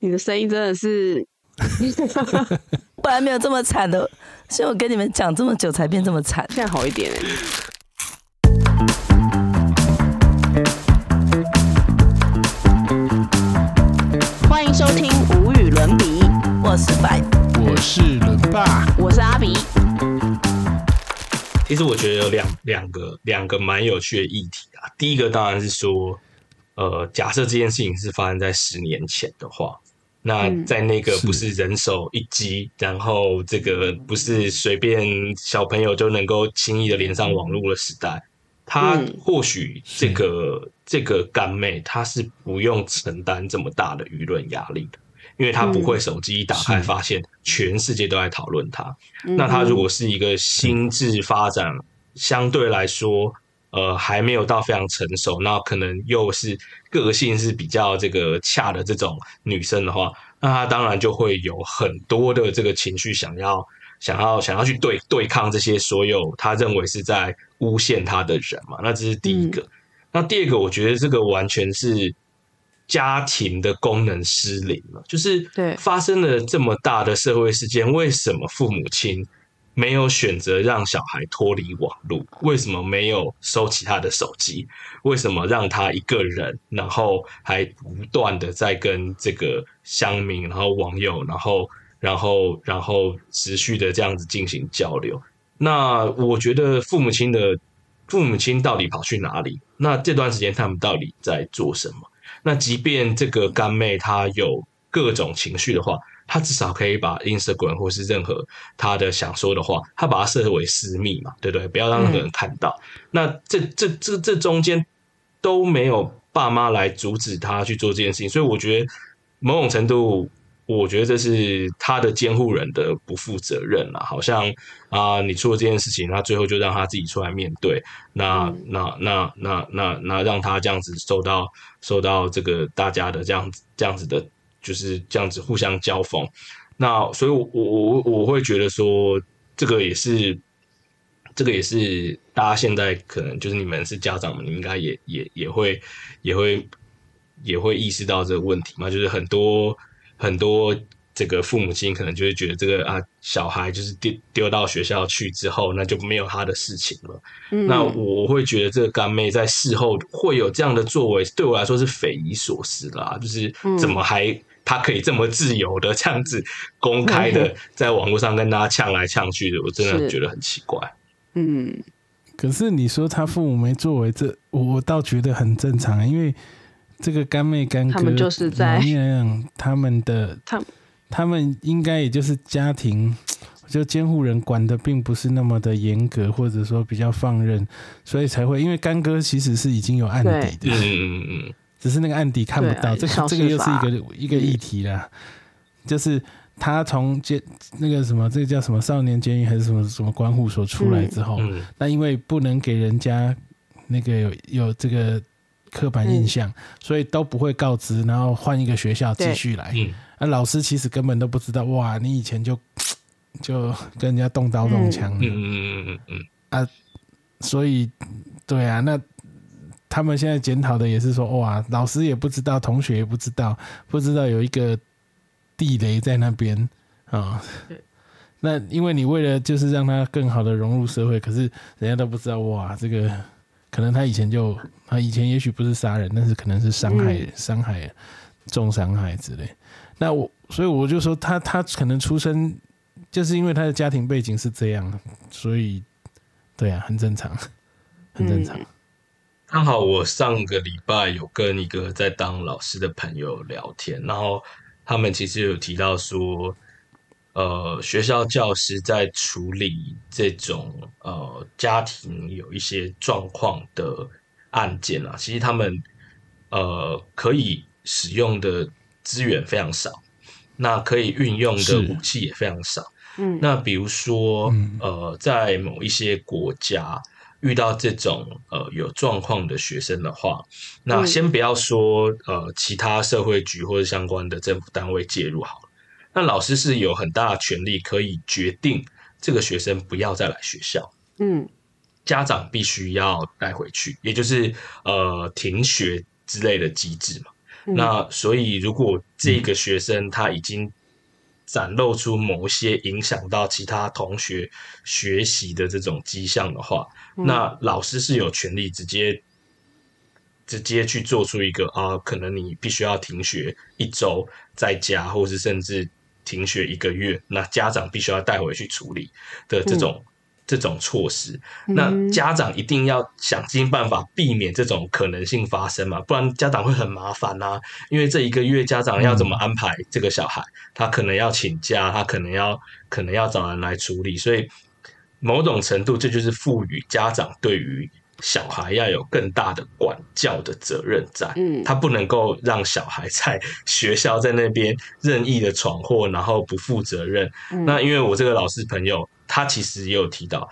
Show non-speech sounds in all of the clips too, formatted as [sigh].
你的声音真的是，[laughs] 本来没有这么惨的，所以我跟你们讲这么久才变这么惨。现在好一点哎。欢迎收听无与伦比，我是白，我是伦爸，我是阿比。其实我觉得有两两个两个蛮有趣的议题啊。第一个当然是说，呃，假设这件事情是发生在十年前的话，那在那个不是人手一机，然后这个不是随便小朋友就能够轻易的连上网络的时代，他或许这个这个干妹她是不用承担这么大的舆论压力的。因为她不会手机一打开发现全世界都在讨论他，那她如果是一个心智发展相对来说呃还没有到非常成熟，那可能又是个性是比较这个恰的这种女生的话，那她当然就会有很多的这个情绪想要想要想要去对对抗这些所有他认为是在诬陷他的人嘛，那这是第一个。那第二个，我觉得这个完全是。家庭的功能失灵了，就是对发生了这么大的社会事件，为什么父母亲没有选择让小孩脱离网络？为什么没有收起他的手机？为什么让他一个人，然后还不断的在跟这个乡民、然后网友、然后、然后、然后持续的这样子进行交流？那我觉得父母亲的父母亲到底跑去哪里？那这段时间他们到底在做什么？那即便这个干妹她有各种情绪的话，她至少可以把 Instagram 或是任何他的想说的话，他把它设为私密嘛，对不对？不要让任何人看到。那这这这这中间都没有爸妈来阻止他去做这件事情，所以我觉得某种程度。我觉得这是他的监护人的不负责任了，好像啊，你做了这件事情，那最后就让他自己出来面对，那那那那那那让他这样子受到受到这个大家的这样子这样子的，就是这样子互相交锋。那所以，我我我我会觉得说，这个也是这个也是大家现在可能就是你们是家长们，你应该也也也会也会也会意识到这个问题嘛，就是很多。很多这个父母亲可能就会觉得这个啊小孩就是丢丢到学校去之后，那就没有他的事情了。那我会觉得这个干妹在事后会有这样的作为，对我来说是匪夷所思啦。就是怎么还他可以这么自由的这样子公开的 [laughs] 在网络上跟大家呛来呛去的，我真的觉得很奇怪。嗯，可是你说他父母没作为，这我倒觉得很正常，因为。这个干妹干哥，他们就是在他们的，[laughs] 他他们应该也就是家庭，就监护人管的并不是那么的严格，或者说比较放任，所以才会因为干哥其实是已经有案底的，嗯嗯嗯，只是那个案底看不到，这个这个又是一个一个议题啦，就是他从监那个什么，这个叫什么少年监狱还是什么什么关护所出来之后，那因为不能给人家那个有有这个。刻板印象，所以都不会告知，然后换一个学校继续来。啊，老师其实根本都不知道，哇，你以前就就跟人家动刀动枪。嗯嗯嗯嗯嗯。啊，所以对啊，那他们现在检讨的也是说，哇，老师也不知道，同学也不知道，不知道有一个地雷在那边啊。那因为你为了就是让他更好的融入社会，可是人家都不知道，哇，这个。可能他以前就，他以前也许不是杀人，但是可能是伤害、伤害、重伤害之类。那我，所以我就说他，他可能出生就是因为他的家庭背景是这样，所以，对啊，很正常，很正常。刚好我上个礼拜有跟一个在当老师的朋友聊天，然后他们其实有提到说。呃，学校教师在处理这种呃家庭有一些状况的案件啊，其实他们呃可以使用的资源非常少，那可以运用的武器也非常少。嗯，那比如说呃，在某一些国家遇到这种呃有状况的学生的话，那先不要说呃其他社会局或者相关的政府单位介入好了。那老师是有很大的权利可以决定这个学生不要再来学校，嗯，家长必须要带回去，也就是呃停学之类的机制嘛。那所以如果这个学生他已经展露出某些影响到其他同学学习的这种迹象的话，那老师是有权利直接直接去做出一个啊，可能你必须要停学一周在家，或是甚至停学一个月，那家长必须要带回去处理的这种。这种措施，那家长一定要想尽办法避免这种可能性发生嘛，不然家长会很麻烦呐。因为这一个月家长要怎么安排这个小孩，他可能要请假，他可能要可能要找人来处理，所以某种程度这就是赋予家长对于小孩要有更大的管教的责任在。嗯，他不能够让小孩在学校在那边任意的闯祸，然后不负责任。那因为我这个老师朋友。他其实也有提到，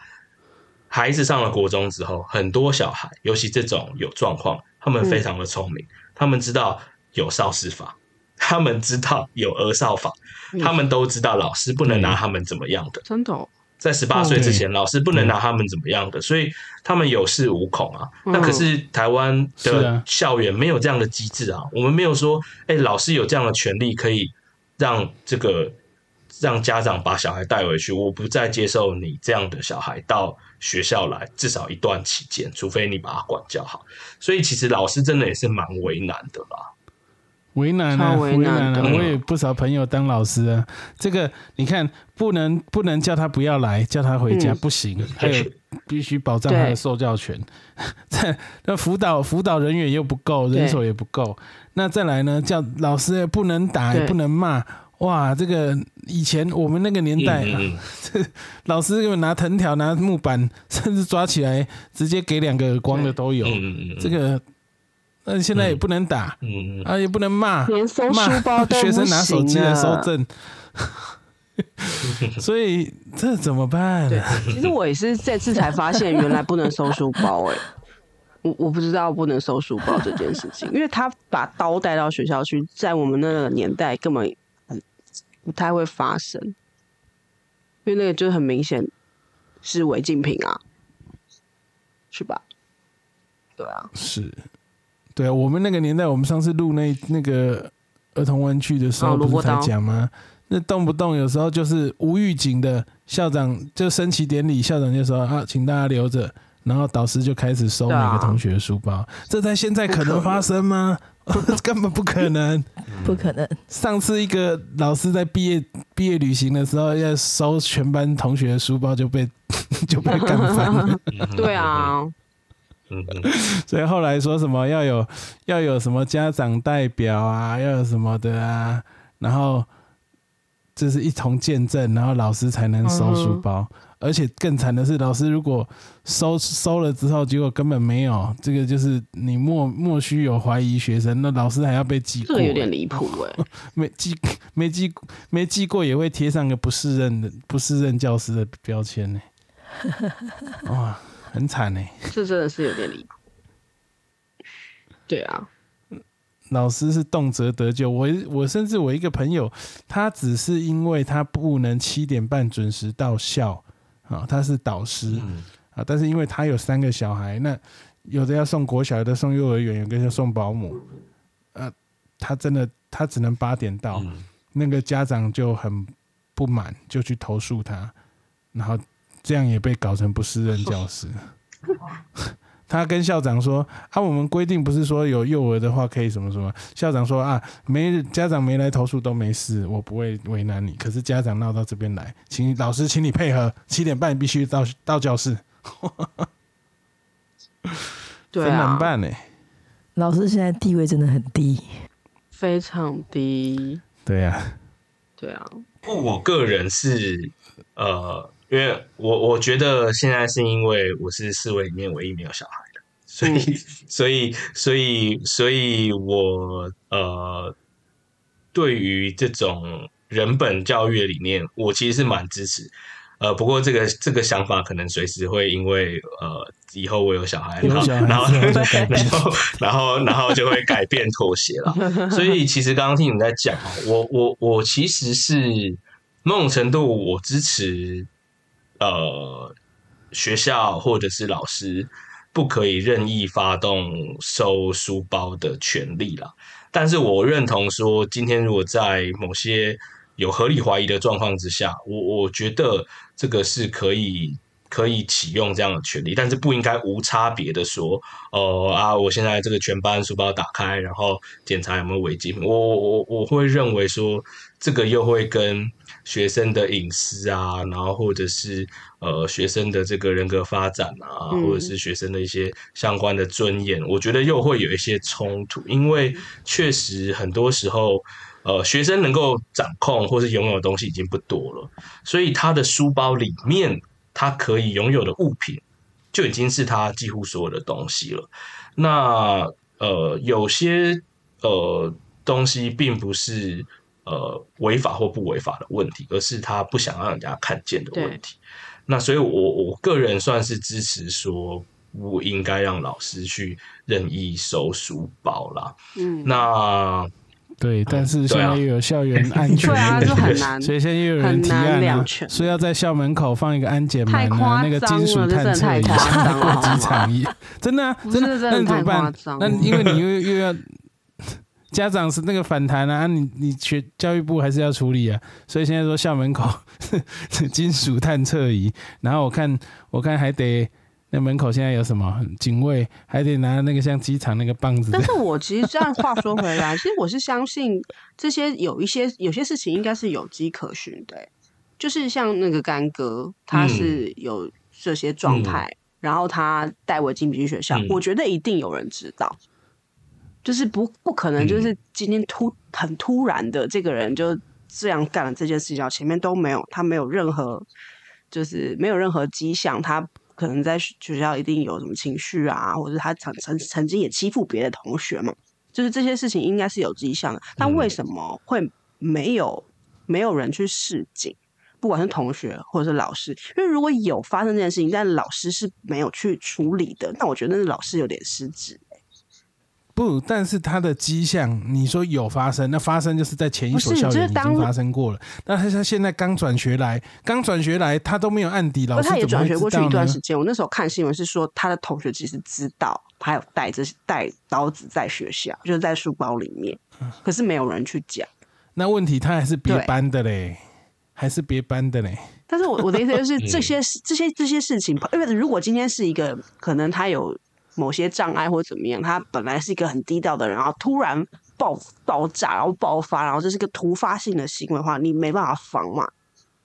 孩子上了国中之后，很多小孩，尤其这种有状况，他们非常的聪明，他们知道有少事法，他们知道有儿少法，他们都知道老师不能拿他们怎么样的。真的，在十八岁之前，老师不能拿他们怎么样的，所以他们有恃无恐啊。那可是台湾的校园没有这样的机制啊，我们没有说，哎，老师有这样的权利可以让这个。让家长把小孩带回去，我不再接受你这样的小孩到学校来，至少一段期间，除非你把他管教好。所以其实老师真的也是蛮为难的啦，为难啊，为难啊！我也不少朋友当老师啊，这个你看，不能不能叫他不要来，叫他回家不行，还有必须保障他的受教权。[laughs] 在那辅导辅导人员又不够，人手也不够，那再来呢，叫老师不能打，也不能骂。哇，这个以前我们那个年代，[laughs] 老师给我拿藤条、拿木板，甚至抓起来直接给两个耳光的都有。这个，那现在也不能打，啊，也不能骂，连收书包都学生拿手机来收证，[laughs] 所以这怎么办？对，其实我也是这次才发现，原来不能收书包。哎，[laughs] 我我不知道不能收书包这件事情，因为他把刀带到学校去，在我们那个年代根本。不太会发生，因为那个就很明显是违禁品啊，是吧？对啊，是，对啊，我们那个年代，我们上次录那那个儿童玩具的时候，不是在讲吗？那动不动有时候就是无预警的，校长就升旗典礼，校长就说啊，请大家留着，然后导师就开始收每个同学的书包，这在现在可能发生吗？[laughs] 根本不可能，不可能。上次一个老师在毕业毕业旅行的时候，要收全班同学的书包，就被 [laughs] 就被干翻了。[laughs] 对啊，所以后来说什么要有要有什么家长代表啊，要有什么的啊，然后这是一同见证，然后老师才能收书包。而且更惨的是，老师如果收收了之后，结果根本没有这个，就是你莫莫须有怀疑学生，那老师还要被记过，这有点离谱哎！[laughs] 没记没记没记过，也会贴上个不适任的不适任教师的标签呢。[laughs] 哇，很惨呢！这真的是有点离谱。对啊。老师是动辄得救，我我甚至我一个朋友，他只是因为他不能七点半准时到校。啊，他是导师啊，但是因为他有三个小孩，那有的要送国小，有的送幼儿园，有的要送保姆，呃，他真的他只能八点到，那个家长就很不满，就去投诉他，然后这样也被搞成不适任教师。[laughs] 他跟校长说：“啊，我们规定不是说有幼儿的话可以什么什么。”校长说：“啊，没家长没来投诉都没事，我不会为难你。可是家长闹到这边来，请老师，请你配合，七点半必须到到教室。”对啊，难办呢。老师现在地位真的很低，非常低。对呀，对啊。不，我个人是呃。因为我我觉得现在是因为我是四位里面唯一没有小孩的，所以所以所以所以我呃，对于这种人本教育的理念，我其实是蛮支持。呃，不过这个这个想法可能随时会因为呃以后我有小孩，然后然后然后然后然后就会改变妥协了。所以其实刚刚听你们在讲，我我我其实是某种程度我支持。呃，学校或者是老师不可以任意发动收书包的权利啦。但是我认同说，今天如果在某些有合理怀疑的状况之下，我我觉得这个是可以可以启用这样的权利，但是不应该无差别的说，哦啊，我现在这个全班书包打开，然后检查有没有违禁品。我我我我会认为说，这个又会跟学生的隐私啊，然后或者是呃学生的这个人格发展啊，或者是学生的一些相关的尊严，我觉得又会有一些冲突，因为确实很多时候。呃，学生能够掌控或是拥有的东西已经不多了，所以他的书包里面他可以拥有的物品就已经是他几乎所有的东西了。那呃，有些呃东西并不是呃违法或不违法的问题，而是他不想让人家看见的问题。那所以，我我个人算是支持说，不应该让老师去任意收书包啦。嗯，那。对，但是现在又有校园安全，[laughs] 对啊，就很难，[laughs] 所以现在又有人提案了，说要在校门口放一个安检门啊，那个金属探测仪，像过机场一样，真的，真的，那怎么办？那因为你又又要家长是那个反弹啊，你你学教育部还是要处理啊，所以现在说校门口 [laughs] 金属探测仪，然后我看我看还得。那门口现在有什么警卫，还得拿那个像机场那个棒子。但是我其实这样话说回来，[laughs] 其实我是相信这些有一些有些事情应该是有迹可循的，就是像那个干哥，他是有这些状态，然后他带我进必学校，我觉得一定有人知道，就是不不可能就是今天突很突然的这个人就这样干了这件事情，前面都没有他没有任何就是没有任何迹象，他。可能在学校一定有什么情绪啊，或者他曾曾曾经也欺负别的同学嘛，就是这些事情应该是有迹象的。但为什么会没有没有人去示警？不管是同学或者是老师，因为如果有发生这件事情，但老师是没有去处理的，那我觉得那老师有点失职。不，但是他的迹象，你说有发生，那发生就是在前一所校园已经发生过了。那他他现在刚转学来，刚转学来，他都没有案底，老师他也转学过去一段时间。我那时候看新闻是说，他的同学其实知道他有带着带刀子在学校，就是在书包里面，可是没有人去讲。那问题他还是别班的嘞，还是别班的嘞。但是我我的意思就是 [laughs] 这些这些这些事情，因为如果今天是一个可能他有。某些障碍或怎么样，他本来是一个很低调的人，然后突然爆爆炸，然后爆发，然后这是个突发性的行为的话，你没办法防嘛。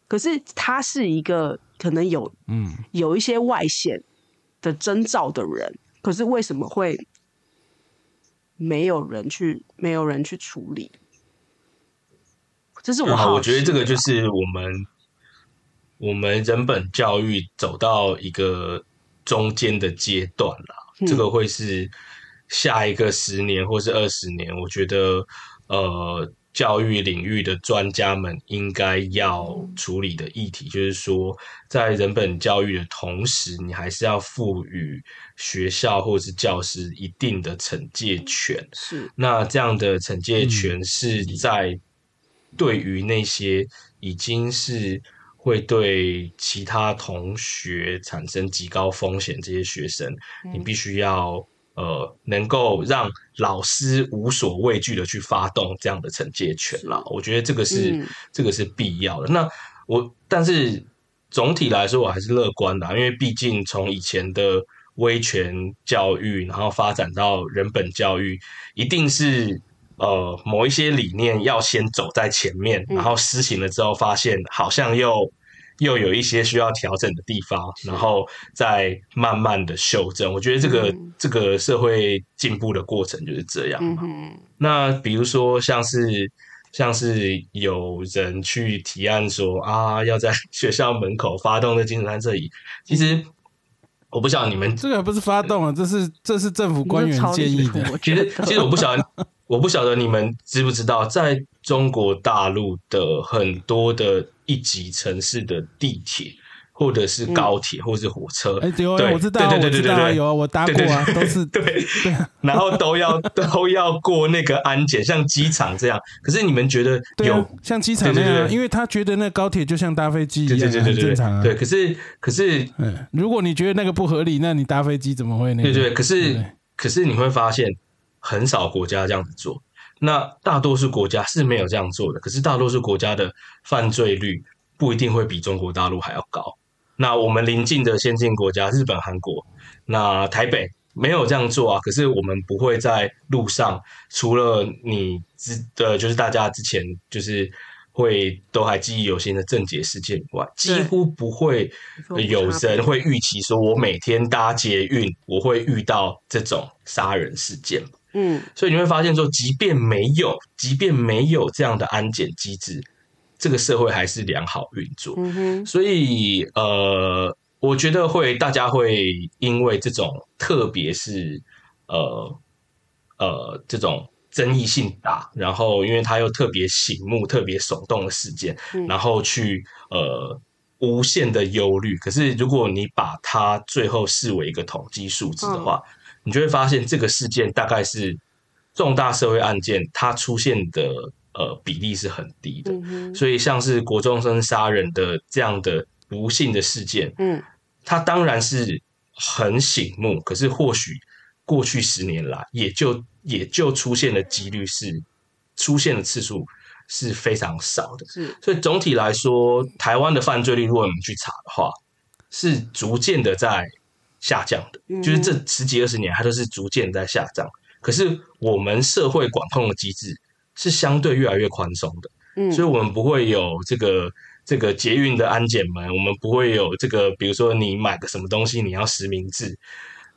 可是他是一个可能有嗯有一些外显的征兆的人，可是为什么会没有人去没有人去处理？这是我好，我觉得这个就是我们我们人本教育走到一个中间的阶段了。这个会是下一个十年或是二十年，我觉得呃，教育领域的专家们应该要处理的议题，就是说，在人本教育的同时，你还是要赋予学校或是教师一定的惩戒权。是，那这样的惩戒权是在对于那些已经是。会对其他同学产生极高风险，这些学生，你必须要呃，能够让老师无所畏惧的去发动这样的惩戒权了。我觉得这个是这个是必要的。那我但是总体来说，我还是乐观的，因为毕竟从以前的威权教育，然后发展到人本教育，一定是。呃，某一些理念要先走在前面，然后施行了之后，发现好像又又有一些需要调整的地方，然后再慢慢的修正。我觉得这个这个社会进步的过程就是这样嘛。那比如说，像是像是有人去提案说啊，要在 [laughs] 学校门口发动的精神探测仪，其实我不晓得你们这个不是发动啊，这是这是政府官员建议的。[laughs] 其实其实我不晓得。我不晓得你们知不知道，在中国大陆的很多的一级城市的地铁，或者是高铁，或者是火车，哎，有啊，我知道，我知道，有啊，我搭过啊，都是对对，[laughs] 然后都要都要过那个安检，像机场这样。可是你们觉得有像机场那样？因为他觉得那高铁就像搭飞机一样，很正常啊。对，可是可是，嗯，如果你觉得那个不合理，那你搭飞机怎么会那？对对，可是可是你会发现。很少国家这样子做，那大多数国家是没有这样做的，可是大多数国家的犯罪率不一定会比中国大陆还要高。那我们邻近的先进国家，日本、韩国，那台北没有这样做啊。可是我们不会在路上，除了你之的，就是大家之前就是会都还记忆犹新的政捷事件以外，几乎不会有人会预期说，我每天搭捷运，我会遇到这种杀人事件。嗯，所以你会发现说，即便没有，即便没有这样的安检机制。这个社会还是良好运作，所以呃，我觉得会大家会因为这种特别是呃呃这种争议性大，然后因为它又特别醒目、特别耸动的事件，然后去呃无限的忧虑。可是如果你把它最后视为一个统计数字的话，你就会发现这个事件大概是重大社会案件它出现的。呃，比例是很低的，所以像是国中生杀人的这样的不幸的事件，嗯，它当然是很醒目，可是或许过去十年来，也就也就出现的几率是出现的次数是非常少的，是，所以总体来说，台湾的犯罪率，如果我们去查的话，是逐渐的在下降的，就是这十几二十年，它都是逐渐在下降，可是我们社会管控的机制。是相对越来越宽松的，嗯，所以我们不会有这个这个捷运的安检门，我们不会有这个，比如说你买个什么东西你要实名制，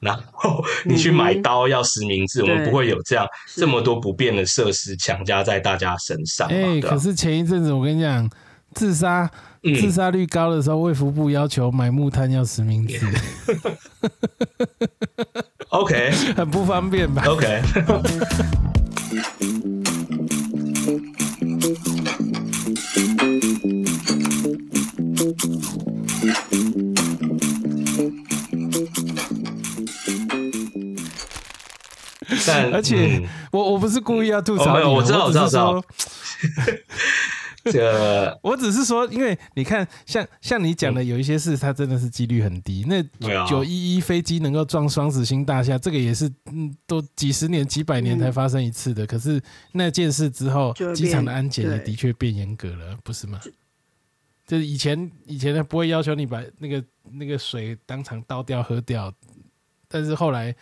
然后 [laughs] 你去买刀要实名制，我们不会有这样这么多不便的设施强加在大家身上。哎，可是前一阵子我跟你讲，自杀自杀率高的时候，卫福部要求买木炭要实名制，[laughs] OK，[laughs] 很不方便吧？OK。而且我我不是故意要吐槽你，我知道，我只是说，这 [laughs] 我只是说，因为你看，像像你讲的，有一些事，它真的是几率很低。那九一一飞机能够撞双子星大厦，这个也是嗯，都几十年、几百年才发生一次的。可是那件事之后，机场的安检也的确变严格了，不是吗？就是以前以前呢，不会要求你把那个那个水当场倒掉喝掉，但是后来。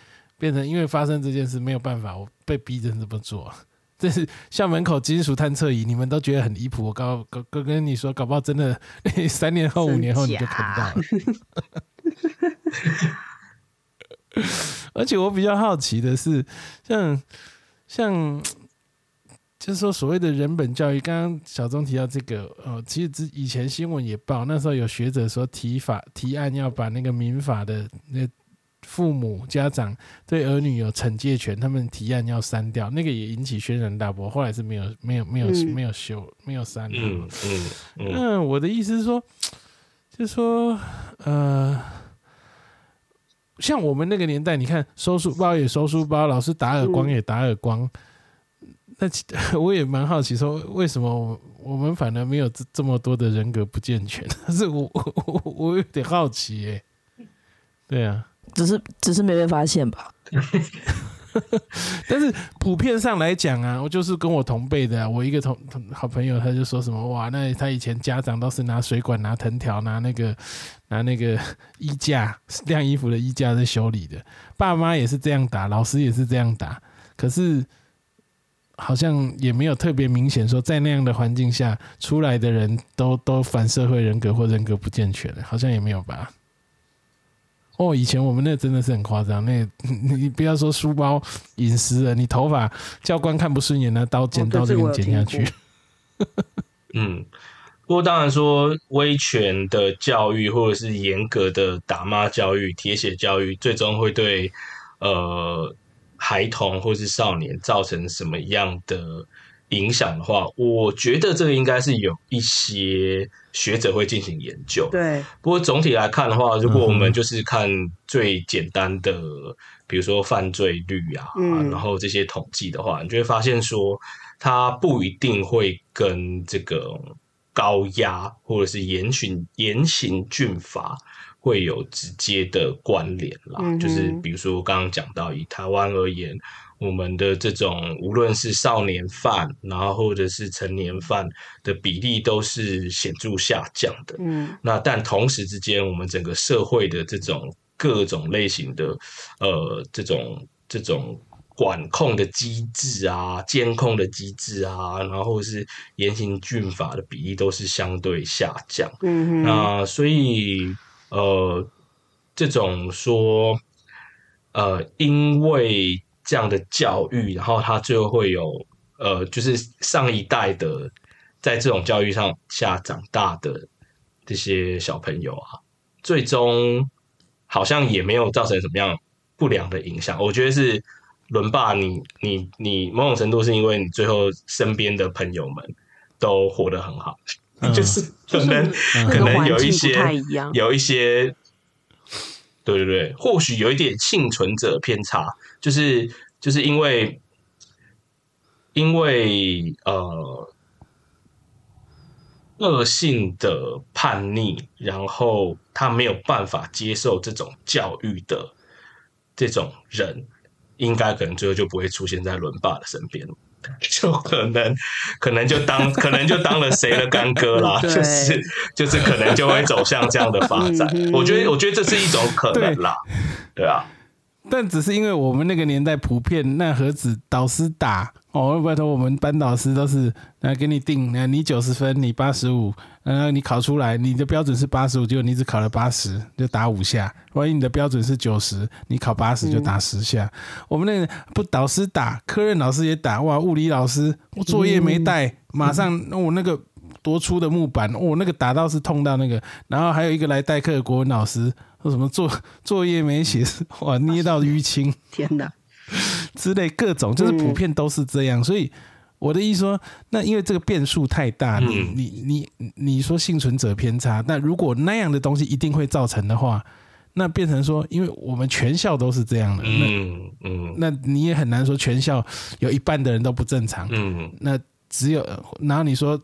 变成因为发生这件事没有办法，我被逼着这么做。这是校门口金属探测仪，你们都觉得很离谱。我告跟跟你说，搞不好真的 [laughs] 三年后、五年后你就看到了。[laughs] 而且我比较好奇的是，像像就是说所谓的人本教育，刚刚小钟提到这个，呃，其实之以前新闻也报，那时候有学者说提法提案要把那个民法的那。父母家长对儿女有惩戒权，他们提案要删掉，那个也引起轩然大波。后来是没有、没有、没有、没有修、没有删。嗯嗯嗯。我的意思是说，就是说，呃，像我们那个年代，你看收书包也收书包，老师打耳光也打耳光。那 [laughs] 我也蛮好奇，说为什么我们反而没有这这么多的人格不健全？但 [laughs] 是我我我有点好奇，哎，对啊。只是只是没被发现吧，[laughs] 但是普遍上来讲啊，我就是跟我同辈的啊，我一个同同好朋友，他就说什么哇，那他以前家长都是拿水管、拿藤条、拿那个 [laughs] 拿那个衣架晾衣服的衣架在修理的，爸妈也是这样打，老师也是这样打，可是好像也没有特别明显说在那样的环境下出来的人都都反社会人格或人格不健全，好像也没有吧。哦，以前我们那真的是很夸张，那 [laughs] 你不要说书包隐私了，你头发教官看不顺眼，拿刀剪刀就给你剪下去。[laughs] 嗯，不过当然说威权的教育或者是严格的打骂教育、铁血教育，最终会对呃孩童或是少年造成什么样的？影响的话，我觉得这个应该是有一些学者会进行研究。对，不过总体来看的话，如果我们就是看最简单的，比如说犯罪率啊，然后这些统计的话，你就会发现说，它不一定会跟这个高压或者是严刑严刑峻法会有直接的关联啦。嗯就是比如说刚刚讲到，以台湾而言，我们的这种无论是少年犯，然后或者是成年犯的比例都是显著下降的。嗯那但同时之间，我们整个社会的这种各种类型的呃这种这种管控的机制啊、监控的机制啊，然后是严刑峻法的比例都是相对下降。嗯哼，那所以呃，这种说呃，因为这样的教育，然后他最后会有呃，就是上一代的在这种教育上下长大的这些小朋友啊，最终好像也没有造成什么样不良的影响。我觉得是伦爸你，你你某种程度是因为你最后身边的朋友们都活得很好，嗯就是 [laughs] 可能、那可能有一些。有一些，对对对，或许有一点幸存者偏差，就是就是因为因为呃恶性的叛逆，然后他没有办法接受这种教育的这种人，应该可能最后就不会出现在伦爸的身边。[laughs] 就可能，可能就当，可能就当了谁的干哥啦，就是就是可能就会走向这样的发展我觉得，我觉得这是一种可能啦，对啊，但只是因为我们那个年代普遍那盒子导师打哦，拜托我们班导师都是来给你定，那你九十分，你八十五，然后你考出来，你的标准是八十五，结果你只考了八十，就打五下；万一你的标准是九十，你考八十就打十下。我们那个不导师打，科任老师也打，哇，物理老师我作业没带，马上我、那个。多粗的木板，哦、那个打到是痛到那个，然后还有一个来代课的国文老师说什么作作业没写，哇捏到淤青，天哪，[laughs] 之类各种，就是普遍都是这样。所以我的意思说，那因为这个变数太大，你嗯。你你你说幸存者偏差，那如果那样的东西一定会造成的话，那变成说，因为我们全校都是这样的，嗯嗯。那那你也很难说全校有一半的人都不正常，嗯。那只有然后你说。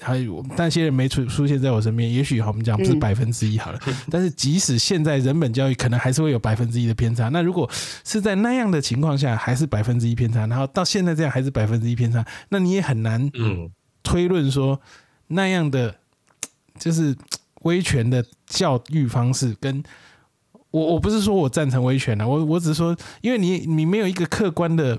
还有那些人没出出现在我身边，也许好我们讲不是嗯百分之一好了，[laughs] 但是即使现在人本教育可能还是会有百分之一的偏差。那如果是在那样的情况下，还是百分之一偏差，然后到现在这样还是百分之一偏差，那你也很难嗯推论说那样的就是威权的教育方式跟。我我不是说我赞成威权啊，我我只是说，因为你你没有一个客观的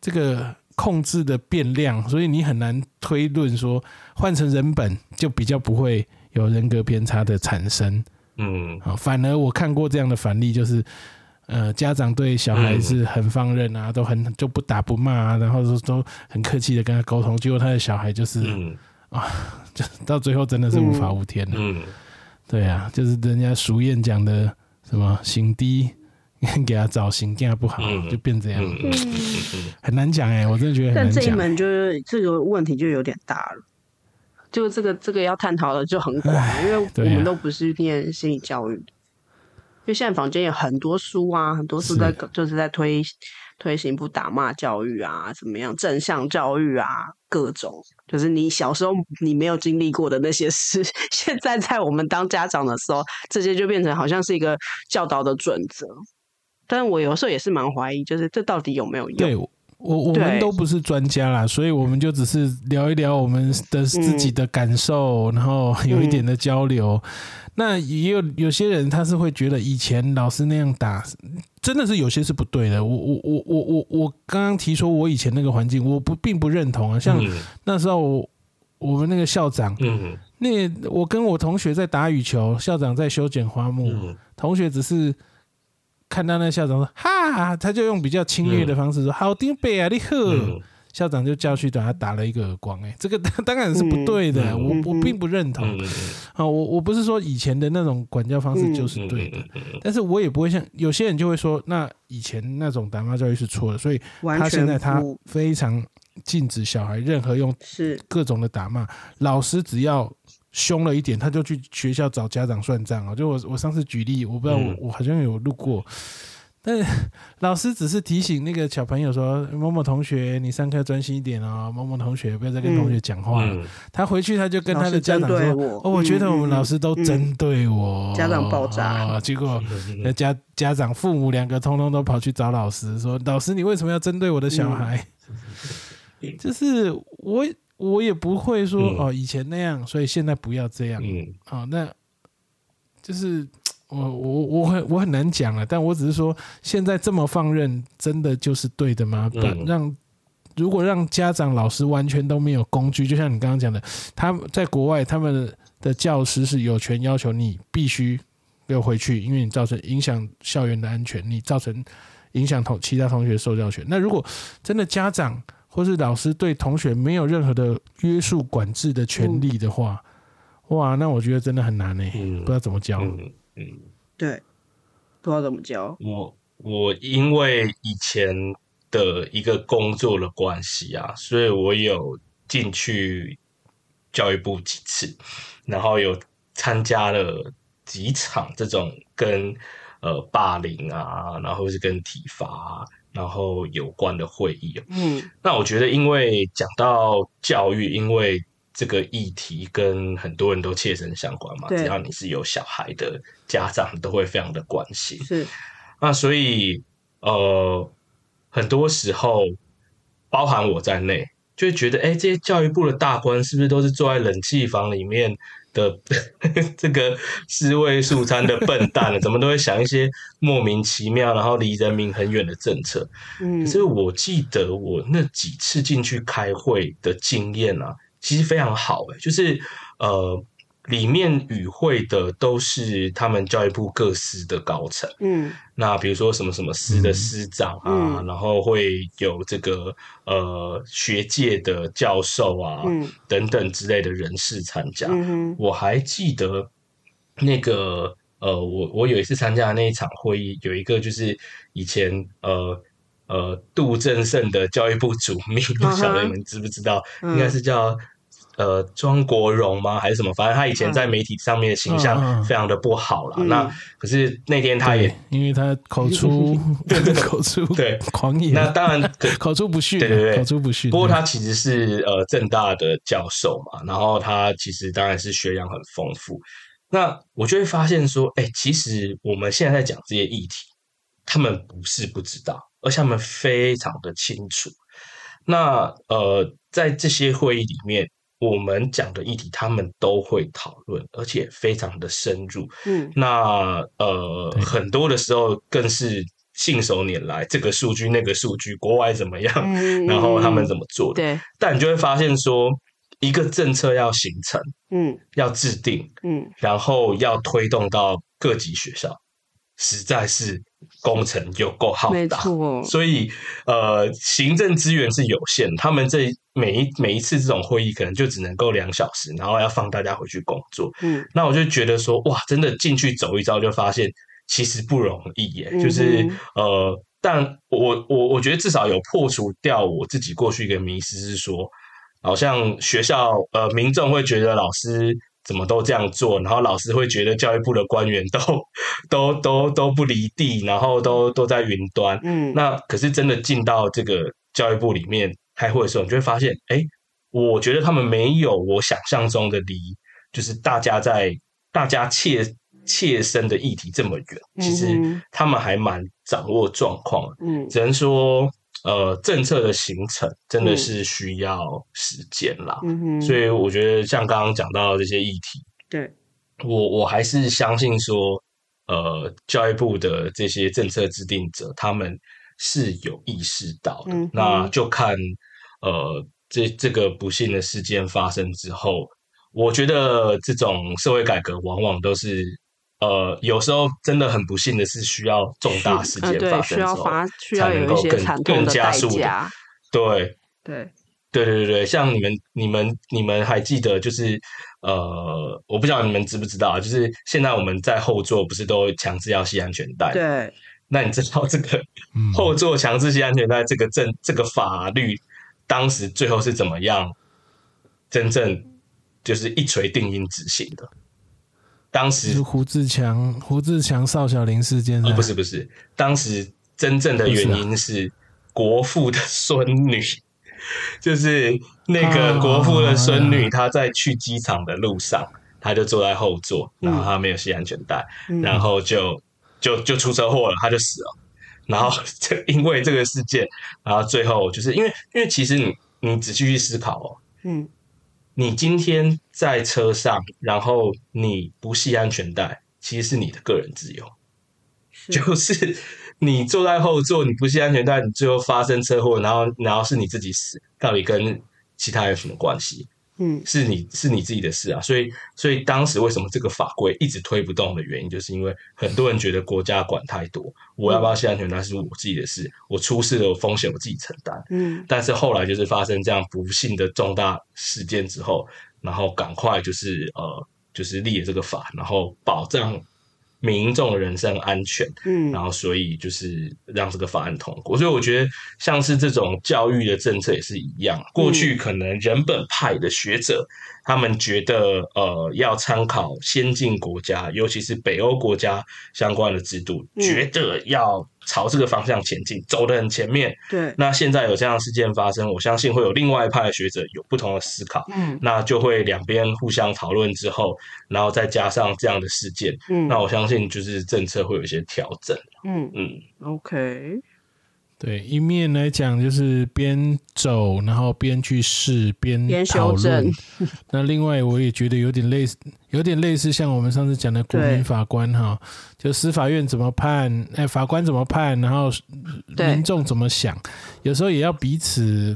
这个控制的变量，所以你很难推论说换成人本就比较不会有人格偏差的产生嗯啊。反而我看过这样的反例，就是呃家长对小孩是很放任啊，都很就不打不骂啊，然后都都很客气的跟他沟通，结果他的小孩就是、嗯 [laughs] 就到最后真的是无法无天了。嗯对啊，就是人家俗谚讲的什么行低。[laughs] 给他找行价不好，嗯。就变这样，很难讲哎、我真的觉得很但这一。门就是这个问题就有点大了，就这个这个要探讨的就很广，因为我们都不是念心理教育的，因为现在坊间有很多书啊，很多书是。在就是在推推行不打骂教育啊，怎么样正向教育啊，各种。就是你小时候你没有经历过的那些事，[laughs] 现在在我们当家长的时候，这些就变成好像是一个教导的准则。但我有时候也是蛮怀疑，就是这到底有没有用？对我我们都不是专家啦，所以我们就只是聊一聊我们的自己的感受，然后有一点的交流。那也有有些人他是会觉得以前老师那样打，真的是有些是不对的。我我我我我我刚刚提出，我以前那个环境，我不并不认同啊。像嗯那时候我我们那个校长，嗯那我跟我同学在打羽球，校长在修剪花木，嗯同学只是看到那校长说哈，他就用比较轻蔑的方式说、好丁贝啊，你好。嗯。校长就叫去把他打了一个耳光、哎，这个当然是不对的，嗯我我并不认同。嗯啊，我我不是说以前的那种管教方式就是对的，但是我也不会像有些人就会说，那以前那种打骂教育是错的，所以他现在他非常禁止小孩任何用是。各种的打骂，老师只要凶了一点，他就去学校找家长算账啊。就我我上次举例，我不知道我、嗯我好像有录过，但是老师只是提醒那个小朋友说：“某某同学，你上课专心一点哦。”某某同学不要再跟同学讲话了。嗯他回去他就跟他的家长说我：“哦，我觉得我们老师都针对我。家长爆炸哦结果那家家长、父母两个通通都跑去找老师说：“老师，你为什么要针对我的小孩？”就是我我也不会说、嗯哦以前那样，所以现在不要这样。嗯好、那就是我我我很我很难讲了，但我只是说，现在这么放任，真的就是对的吗？让如果让家长、老师完全都没有工具，就像你刚刚讲的，他们在国外，他们的教师是有权要求你必须要回去，因为你造成影响校园的安全，你造成影响同其他同学受教权。那如果真的家长或是老师对同学没有任何的约束管制的权利的话，哇，那我觉得真的很难呢、嗯不知道怎么教。嗯嗯，对，不知道怎么教。我我因为以前的一个工作的关系啊，所以我有进去教育部几次，然后有参加了几场这种跟呃霸凌啊，然后是跟体罚、啊、然后有关的会议、哦。嗯那我觉得，因为讲到教育，因为这个议题跟很多人都切身相关嘛，对只要你是有小孩的家长，都会非常的关心。是，那所以呃，很多时候，包含我在内，就会觉得，哎、这些教育部的大官是不是都是坐在冷气房里面的这个四位素餐的笨蛋了？怎么都会想一些莫名其妙，然后离人民很远的政策？嗯可是我记得我那几次进去开会的经验啊，其实非常好诶、就是呃，里面与会的都是他们教育部各司的高层。嗯那比如说什么什么司的司长啊，嗯然后会有这个呃学界的教授啊、嗯等等之类的人士参加。嗯我还记得那个呃，我我有一次参加的那一场会议，有一个就是以前呃呃杜正胜的教育部主秘，[laughs] 不晓得你们知不知道？嗯应该是叫。呃，庄国荣吗？还是什么？反正他以前在媒体上面的形象非常的不好啦。嗯那可是那天他也，因为他口出 [laughs] 对对口出对狂言，那当然可 [laughs] 口出不逊，对对对口出不逊。不过他其实是呃正大的教授嘛，然后他其实当然是学养很丰富。那我就会发现说，哎、其实我们现在在讲这些议题，他们不是不知道，而且他们非常的清楚。那呃，在这些会议里面，我们讲的议题，他们都会讨论，而且非常的深入。嗯那呃，很多的时候更是信手拈来，这个数据那个数据，国外怎么样，嗯然后他们怎么做的。对，但你就会发现说，一个政策要形成、嗯要制定，嗯然后要推动到各级学校，实在是工程有够浩没大。错，所以，呃，行政资源是有限，他们这每一每一次这种会议可能就只能够两小时，然后要放大家回去工作。嗯那我就觉得说，哇，真的进去走一遭，就发现其实不容易耶。嗯就是呃，但我我我觉得至少有破除掉我自己过去一个迷思，是说，好像学校呃民众会觉得老师怎么都这样做，然后老师会觉得教育部的官员都 [laughs] 都都都不离地，然后都都在云端。嗯那可是真的进到这个教育部里面开会的时候，你就会发现，哎，我觉得他们没有我想象中的离，就是大家在大家切切身的议题这么远。其实他们还蛮掌握状况，嗯只能说，呃，政策的形成真的是需要时间啦。嗯哼，所以我觉得像刚刚讲到的这些议题，对，我我还是相信说，呃，教育部的这些政策制定者，他们是有意识到的。嗯那就看呃，这这个不幸的事件发生之后，我觉得这种社会改革往往都是。呃，有时候真的很不幸的是，需要重大事件发生之后，需要需要才有一些能够更更惨痛的代加速对，对，对对对对，像你们、你们、你们还记得，就是呃，我不知道你们知不知道，就是现在我们在后座不是都强制要系安全带？。对，[laughs] 那你知道这个嗯后座强制系安全带这个政这个法律，当时最后是怎么样真正就是一锤定音执行的？当时是胡志强、胡志强、邵小玲事件哦，不是不是，当时真正的原因是国父的孙女，就是那个国父的孙女，她在去机场的路上，她就坐在后座，然后她没有系安全带，然后就就就出车祸了，她就死了。然后 [laughs] 这因为这个事件，然后最后就是因为因为其实你你仔细去思考哦，嗯你今天在车上，然后你不系安全带，其实是你的个人自由。就是你坐在后座，你不系安全带，你最后发生车祸，然后然后是你自己死，到底跟其他有什么关系？嗯是你是你自己的事啊。所以所以当时为什么这个法规一直推不动的原因，就是因为很多人觉得国家管太多，我要不要系安全带是我自己的事，我出事的，风险我自己承担。嗯但是后来就是发生这样不幸的重大事件之后，然后赶快就是呃，就是立了这个法，然后保障民众的人身安全，嗯然后所以就是让这个法案通过。所以我觉得像是这种教育的政策也是一样，过去可能人本派的学者。他们觉得，呃，要参考先进国家，尤其是北欧国家相关的制度，嗯觉得要朝这个方向前进，走得很前面。对。那现在有这样的事件发生，我相信会有另外一派的学者有不同的思考，嗯。那就会两边互相讨论之后，然后再加上这样的事件，嗯。那我相信就是政策会有一些调整。嗯。嗯，OK 对，一面来讲就是边走，然后边去试，边边讨论。那另外，我也觉得有点类似，有点类似像我们上次讲的国民法官哈，就司法院怎么判，哎，法官怎么判，然后民众怎么想，有时候也要彼此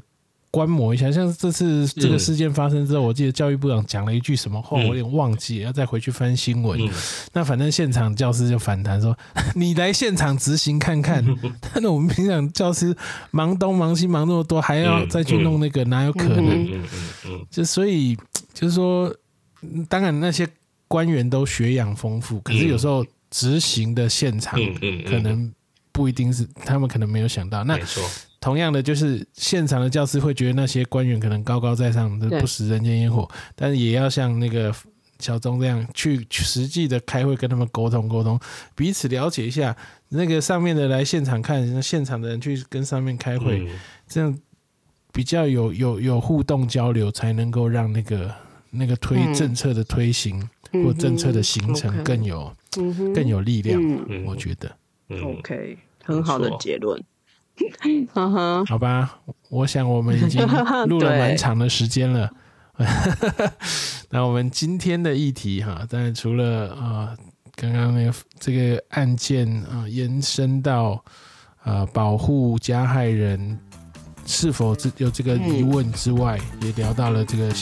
观摩一下。像这次这个事件发生之后，我记得教育部长讲了一句什么话，嗯我有点忘记，要再回去翻新闻。嗯那反正现场教师就反弹说：“ [laughs] 你来现场执行看看。[laughs] ”那我们平常教师忙东忙西忙那么多，还要再去弄那个，哪有可能？就所以就是说，嗯当然那些官员都学养丰富，可是有时候执行的现场可能不一定是他们可能没有想到。那同样的，就是现场的教师会觉得那些官员可能高高在上，对。不食人间烟火，但是也要像那个小钟这样去去实际的开会跟他们沟通沟通，彼此了解一下。那个上面的来现场看，那现场的人去跟上面开会，嗯。这样比较有有有互动交流，才能够让那个那个推嗯。政策的推行、嗯或政策的形成更有、嗯更有力量。我觉得，嗯。OK 很好的结论。[laughs] 嗯哼，好吧，我想我们已经 [laughs] 录了蛮长的时间了。[laughs] 那我们今天的议题哈，当然除了啊、呃刚刚那个这个案件啊、呃延伸到啊、呃保护加害人是否这有这个疑问之外，也聊到了这个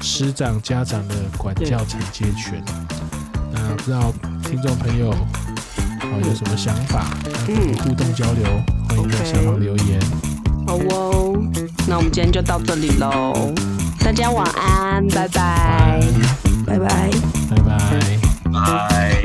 师长家长的管教惩戒权。那不知道听众朋友啊有什么想法，那跟我们互动交流，都在留言。好哦，那我们今天就到这里喽。大家晚安，拜拜。拜拜。拜拜。拜。